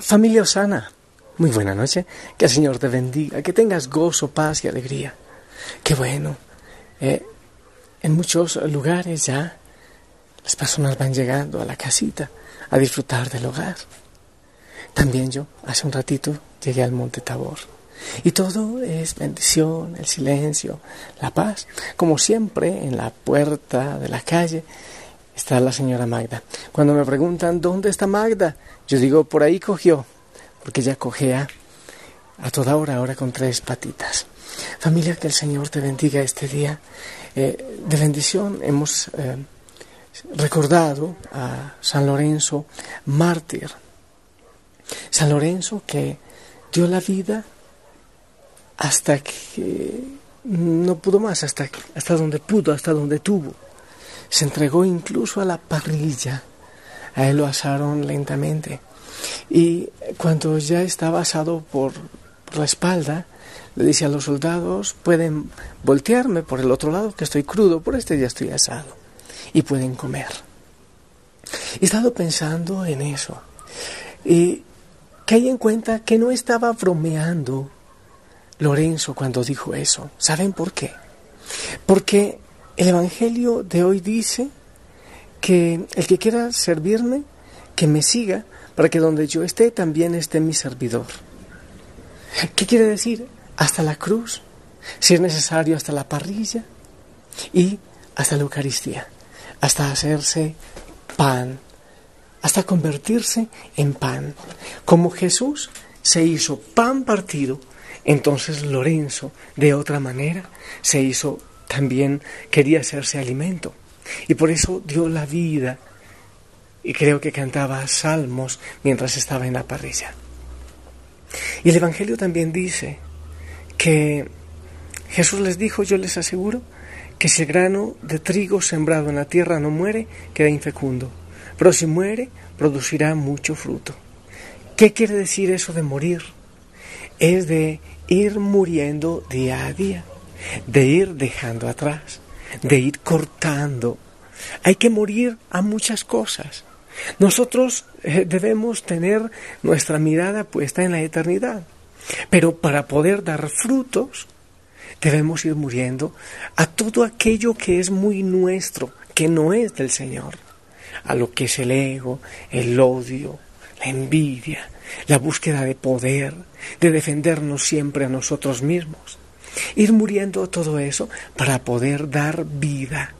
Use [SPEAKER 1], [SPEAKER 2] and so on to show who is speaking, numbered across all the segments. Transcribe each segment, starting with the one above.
[SPEAKER 1] Familia Osana, muy buena noche. Que el Señor te bendiga, que tengas gozo, paz y alegría. Qué bueno. Eh, en muchos lugares ya las personas van llegando a la casita a disfrutar del hogar. También yo, hace un ratito, llegué al Monte Tabor. Y todo es bendición, el silencio, la paz. Como siempre, en la puerta de la calle está la señora Magda. Cuando me preguntan, ¿dónde está Magda? Yo digo, por ahí cogió, porque ella cogea a toda hora, ahora con tres patitas. Familia, que el Señor te bendiga este día. Eh, de bendición hemos eh, recordado a San Lorenzo, mártir. San Lorenzo que dio la vida hasta que no pudo más, hasta, hasta donde pudo, hasta donde tuvo. Se entregó incluso a la parrilla a él lo asaron lentamente. Y cuando ya estaba asado por, la espalda, le dice a los soldados, pueden voltearme por el otro lado, que estoy crudo, por este ya estoy asado. Y pueden comer. He estado pensando en eso. Y caí en cuenta que no estaba bromeando Lorenzo cuando dijo eso. ¿Saben por qué? Porque el Evangelio de hoy dice que el que quiera servirme, que me siga, para que donde yo esté también esté mi servidor. ¿Qué quiere decir? Hasta la cruz, si es necesario, hasta la parrilla y hasta la Eucaristía, hasta hacerse pan, hasta convertirse en pan. Como Jesús se hizo pan partido, entonces Lorenzo, de otra manera, se hizo también, quería hacerse alimento. Y por eso dio la vida. Y creo que cantaba salmos mientras estaba en la parrilla. Y el Evangelio también dice que Jesús les dijo, yo les aseguro, que si el grano de trigo sembrado en la tierra no muere, queda infecundo. Pero si muere, producirá mucho fruto. ¿Qué quiere decir eso de morir? Es de ir muriendo día a día, de ir dejando atrás, de ir cortando. Hay que morir a muchas cosas. Nosotros eh, debemos tener nuestra mirada puesta en la eternidad. Pero para poder dar frutos, debemos ir muriendo a todo aquello que es muy nuestro, que no es del Señor. A lo que es el ego, el odio, la envidia, la búsqueda de poder, de defendernos siempre a nosotros mismos. Ir muriendo todo eso para poder dar vida.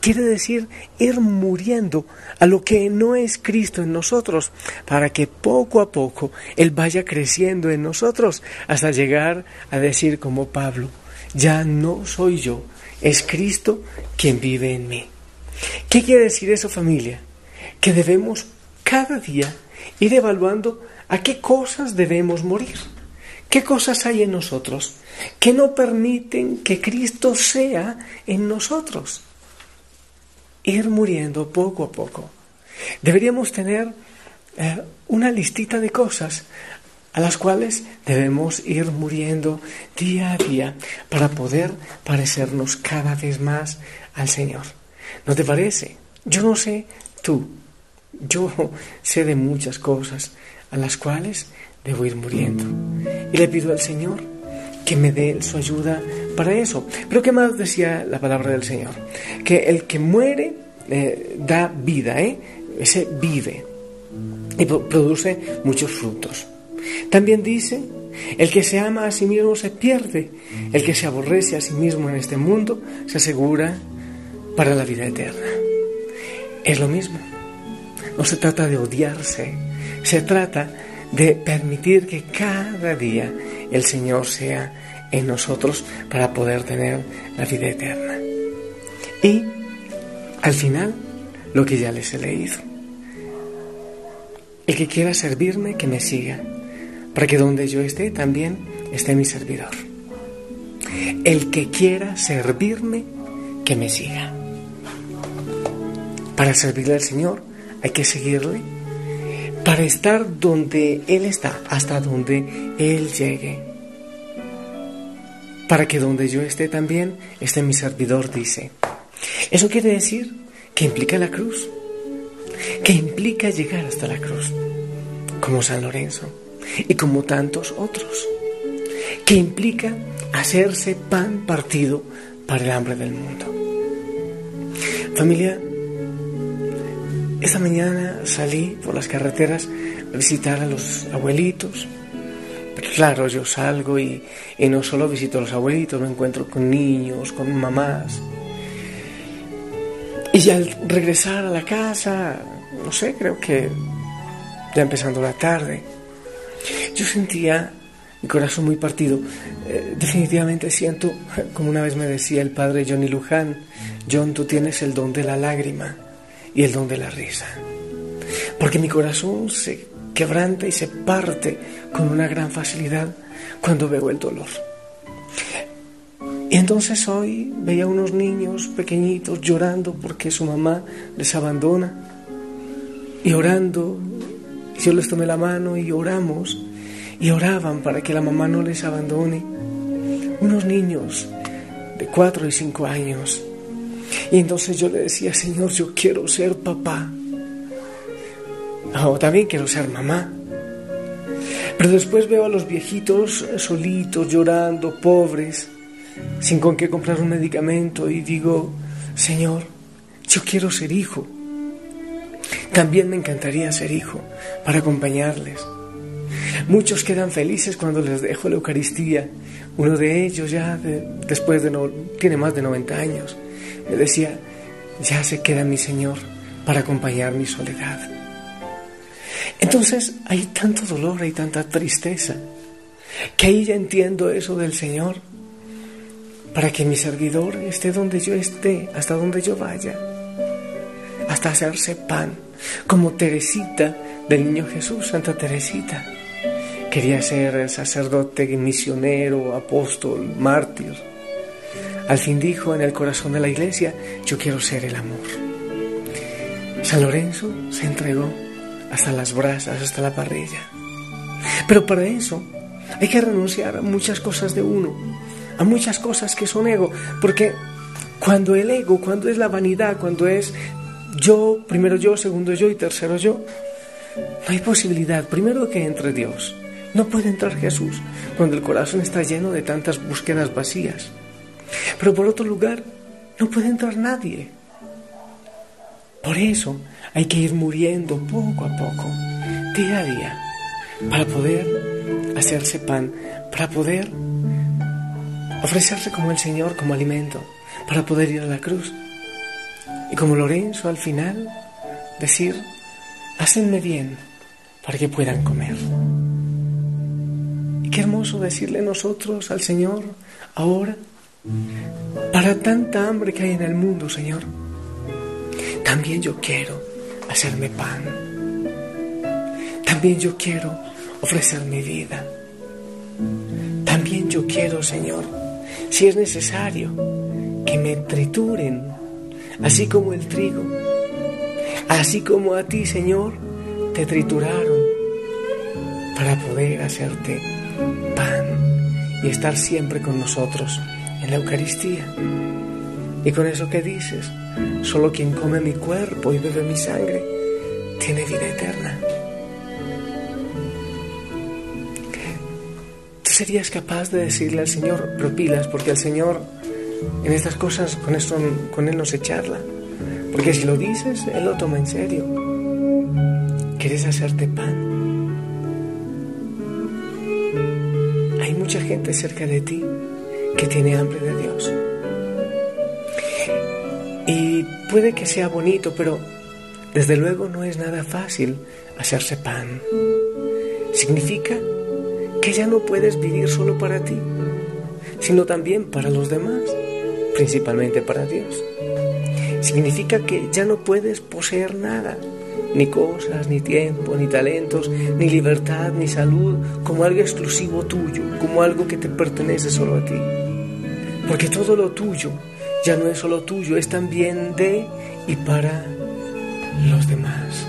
[SPEAKER 1] Quiere decir ir muriendo a lo que no es Cristo en nosotros, para que poco a poco Él vaya creciendo en nosotros hasta llegar a decir como Pablo, ya no soy yo, es Cristo quien vive en mí. ¿Qué quiere decir eso familia? Que debemos cada día ir evaluando a qué cosas debemos morir. ¿Qué cosas hay en nosotros que no permiten que Cristo sea en nosotros? Ir muriendo poco a poco. Deberíamos tener eh, una listita de cosas a las cuales debemos ir muriendo día a día para poder parecernos cada vez más al Señor. ¿No te parece? Yo no sé tú, yo sé de muchas cosas a las cuales debo ir muriendo. Y le pido al Señor que me dé su ayuda para eso. Pero ¿qué más decía la palabra del Señor? Que el que muere eh, da vida, ¿eh? Ese vive y produce muchos frutos. También dice, el que se ama a sí mismo se pierde, el que se aborrece a sí mismo en este mundo se asegura para la vida eterna. Es lo mismo. No se trata de odiarse, se trata de permitir que cada día el Señor sea en nosotros para poder tener la vida eterna. Y al final, lo que ya les he leído, que quiera servirme, que me siga, para que donde yo esté también esté mi servidor. El que quiera servirme, que me siga. Para servirle al Señor hay que seguirle. Para estar donde Él está, hasta donde Él llegue. Para que donde yo esté también esté mi servidor, dice. Eso quiere decir que implica la cruz, que implica llegar hasta la cruz, como San Lorenzo y como tantos otros, que implica hacerse pan partido para el hambre del mundo. Familia, esta mañana salí por las carreteras a visitar a los abuelitos. Pero claro, yo salgo y, no solo visito a los abuelitos, me encuentro con niños, con mamás. Y al regresar a la casa, no sé, creo que ya empezando la tarde, yo sentía mi corazón muy partido. Eh, definitivamente siento, como una vez me decía el padre Johnny Luján, John, tú tienes el don de la lágrima y el don de la risa. Porque mi corazón se quebranta y se parte con una gran facilidad cuando veo el dolor. Y entonces hoy veía unos niños pequeñitos llorando porque su mamá les abandona. Y orando, yo les tomé la mano y oramos. Y oraban para que la mamá no les abandone. Unos niños de cuatro y cinco años. Y entonces yo le decía, Señor, yo quiero ser papá. O también quiero ser mamá. Pero después veo a los viejitos solitos, llorando, pobres, sin con qué comprar un medicamento y digo, Señor, yo quiero ser hijo. También me encantaría ser hijo para acompañarles. Muchos quedan felices cuando les dejo la Eucaristía. Uno de ellos ya después de no, tiene más de 90 años me decía, ya se queda mi Señor para acompañar mi soledad. Entonces hay tanto dolor, hay tanta tristeza, que ahí ya entiendo eso del Señor, para que mi servidor esté donde yo esté, hasta donde yo vaya, hasta hacerse pan, como Teresita del Niño Jesús, Santa Teresita. Quería ser sacerdote, misionero, apóstol, mártir al fin dijo en el corazón de la iglesia, yo quiero ser el amor. San Lorenzo se entregó hasta las brasas, hasta la parrilla. Pero para eso hay que renunciar a muchas cosas de uno, a muchas cosas que son ego, porque cuando el ego, cuando es la vanidad, cuando es yo, primero yo, segundo yo y tercero yo, no hay posibilidad, primero que entre Dios. No puede entrar Jesús cuando el corazón está lleno de tantas búsquedas vacías. Pero por otro lugar, no puede entrar nadie. Por eso hay que ir muriendo poco a poco, día a día, para poder hacerse pan, para poder ofrecerse como el Señor, como alimento, para poder ir a la cruz. Y como Lorenzo al final, decir, hácenme bien para que puedan comer. Y qué hermoso decirle nosotros al Señor ahora, para tanta hambre que hay en el mundo, Señor. También yo quiero hacerme pan. También yo quiero ofrecer mi vida. También yo quiero, Señor, si es necesario, que me trituren, así como el trigo, así como a ti, Señor, te trituraron para poder hacerte pan y estar siempre con nosotros en la Eucaristía. Y con eso que dices, solo quien come mi cuerpo y bebe mi sangre tiene vida eterna. Tú serías capaz de decirle al Señor, propilas, porque el Señor en estas cosas con, esto, con Él no se charla. Porque si lo dices, Él lo toma en serio. ¿Quieres hacerte pan? Hay mucha gente cerca de ti que tiene hambre de Dios. Y puede que sea bonito, pero desde luego no es nada fácil hacerse pan. Significa que ya no puedes vivir solo para ti, sino también para los demás, principalmente para Dios. Significa que ya no puedes poseer nada, ni cosas, ni tiempo, ni talentos, ni libertad, ni salud, como algo exclusivo tuyo, como algo que te pertenece solo a ti. Porque todo lo tuyo ya no es solo tuyo, es también de y para los demás.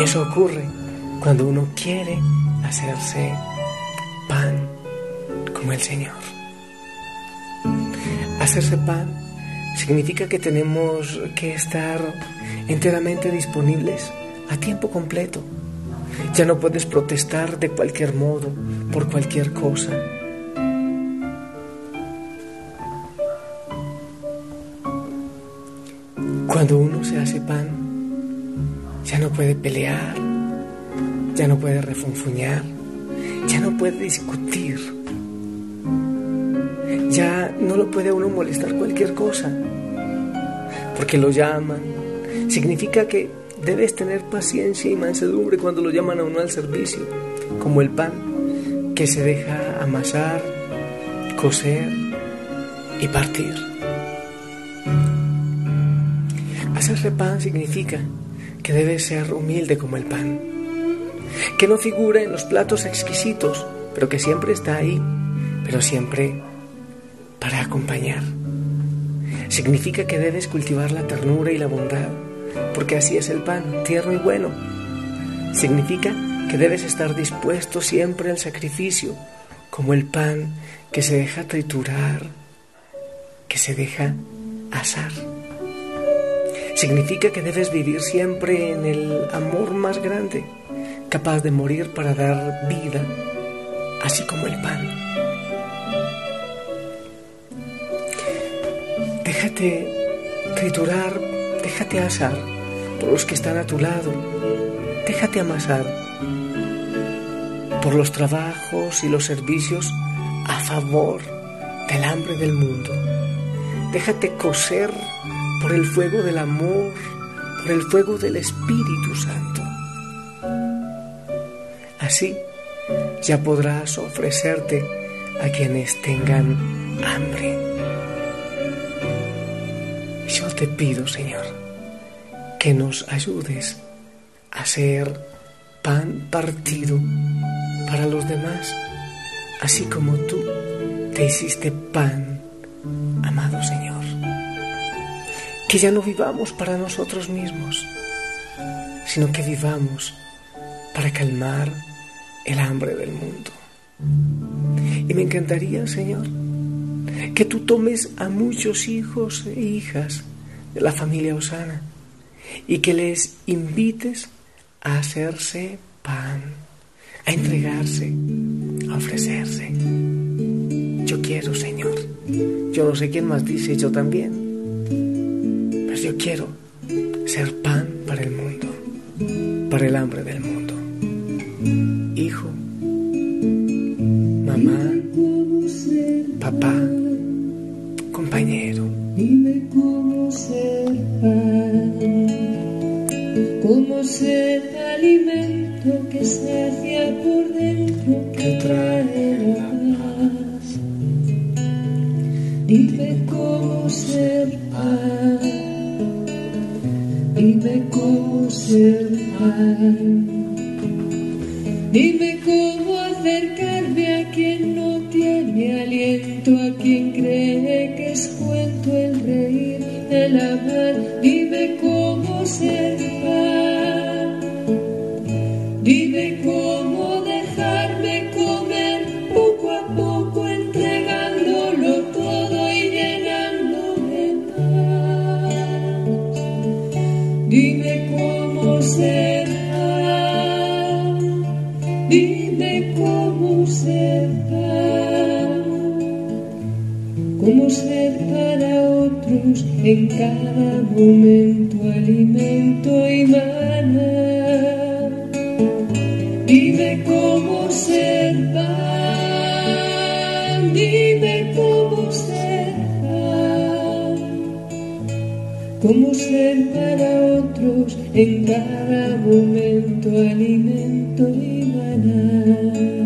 [SPEAKER 1] Eso ocurre cuando uno quiere hacerse pan como el Señor. Hacerse pan significa que tenemos que estar enteramente disponibles a tiempo completo. Ya no puedes protestar de cualquier modo, por cualquier cosa. Cuando uno se hace pan, ya no puede pelear, ya no puede refunfuñar, ya no puede discutir, ya no lo puede uno molestar cualquier cosa, porque lo llaman. Significa que debes tener paciencia y mansedumbre cuando lo llaman a uno al servicio, como el pan que se deja amasar, coser y partir. Hacerse pan significa que debe ser humilde como el pan, que no figura en los platos exquisitos, pero que siempre está ahí, pero siempre para acompañar. Significa que debes cultivar la ternura y la bondad, porque así es el pan, tierno y bueno. Significa que debes estar dispuesto siempre al sacrificio, como el pan que se deja triturar, que se deja asar. Significa que debes vivir siempre en el amor más grande, capaz de morir para dar vida, así como el pan. Déjate triturar, déjate asar por los que están a tu lado, déjate amasar por los trabajos y los servicios a favor del hambre del mundo. Déjate coser por el fuego del amor, por el fuego del Espíritu Santo. Así ya podrás ofrecerte a quienes tengan hambre. Yo te pido, Señor, que nos ayudes a ser pan partido para los demás, así como tú te hiciste pan, amado Señor que ya no vivamos para nosotros mismos, sino que vivamos para calmar el hambre del mundo. Y me encantaría, Señor, que tú tomes a muchos hijos e hijas de la familia Osana y que les invites a hacerse pan, a entregarse, a ofrecerse. Yo quiero, Señor. Yo no sé quién más dice, yo también yo quiero ser pan para el mundo, para el hambre del mundo.
[SPEAKER 2] Dime cómo acercarme a quien no tiene aliento, a quien cree que es cuento el reír, el amar. Dime cómo ser. Ser cómo ser para otros en cada momento alimento y maná. Dime cómo ser pan, dime cómo ser cómo ser para otros en cada momento alimento y maná.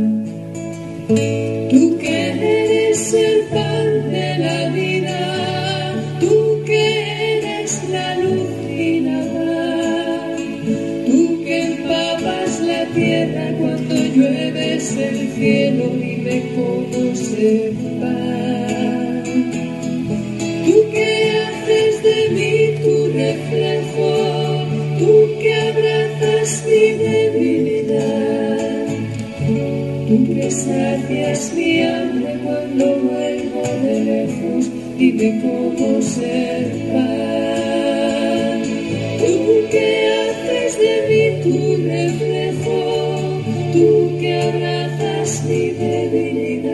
[SPEAKER 2] Tú que eres el pan de la vida, tú que eres la luz y la paz, tú que empapas la tierra cuando llueves el cielo y me conoces pan. Tú que haces de mí tu reflejo, tú que abrazas mi que sacias mi hambre cuando vuelvo de lejos, dime cómo ser pan. Tú que haces de mí tu reflejo, tú que abrazas mi debilidad,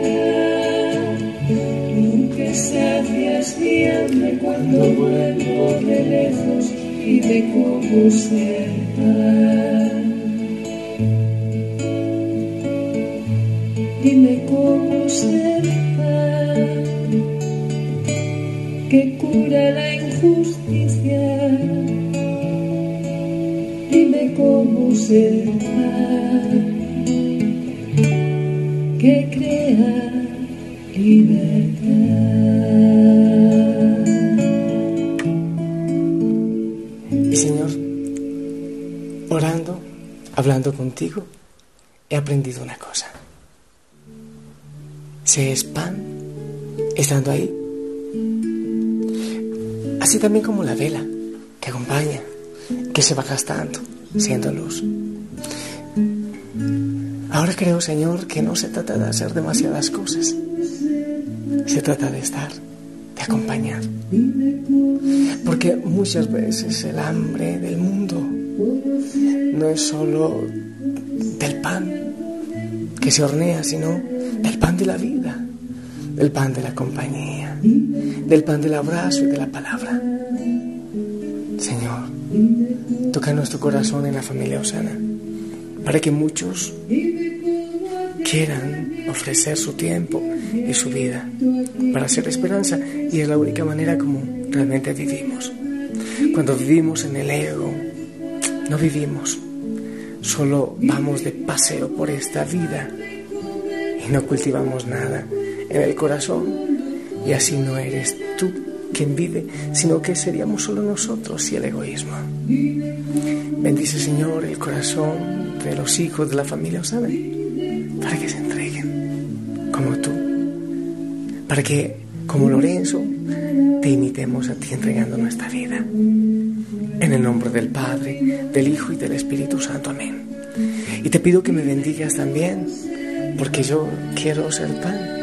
[SPEAKER 2] tú que sacias mi hambre cuando vuelvo de lejos, dime cómo ser pan. Que crea libertad.
[SPEAKER 1] Y Señor, orando, hablando contigo, he aprendido una cosa. Se es estando ahí. Así también como la vela que acompaña, que se va gastando, siendo luz. Ahora creo, Señor, que no se trata de hacer demasiadas cosas. Se trata de estar, de acompañar. Porque muchas veces el hambre del mundo no es solo del pan que se hornea, sino del pan de la vida, del pan de la compañía, del pan del abrazo y de la palabra. Señor, toca nuestro corazón en la familia Osana, para que muchos quieran ofrecer su tiempo y su vida para hacer esperanza. Y es la única manera como realmente vivimos. Cuando vivimos en el ego, no vivimos, solo vamos de paseo por esta vida y no cultivamos nada en el corazón. Y así no eres tú quien vive, sino que seríamos solo nosotros y el egoísmo. Bendice Señor el corazón de los hijos de la familia Osana para que se entreguen como tú, para que como Lorenzo te imitemos a ti entregando nuestra vida. En el nombre del Padre, del Hijo y del Espíritu Santo. Amén. Y te pido que me bendigas también, porque yo quiero ser pan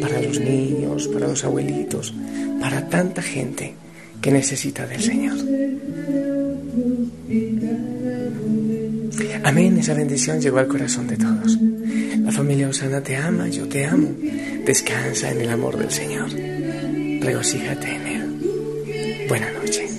[SPEAKER 1] para los niños, para los abuelitos, para tanta gente que necesita del Señor. Amén, esa bendición llegó al corazón de todos. La familia Osana te ama, yo te amo. Descansa en el amor del Señor. Regocíjate en Él. Buena noche.